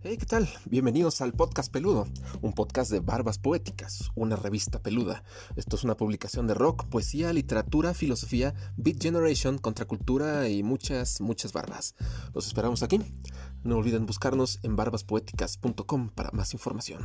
Hey, ¿qué tal? Bienvenidos al Podcast Peludo, un podcast de Barbas Poéticas, una revista peluda. Esto es una publicación de rock, poesía, literatura, filosofía, Beat Generation, contracultura y muchas, muchas barbas. Los esperamos aquí. No olviden buscarnos en barbaspoéticas.com para más información.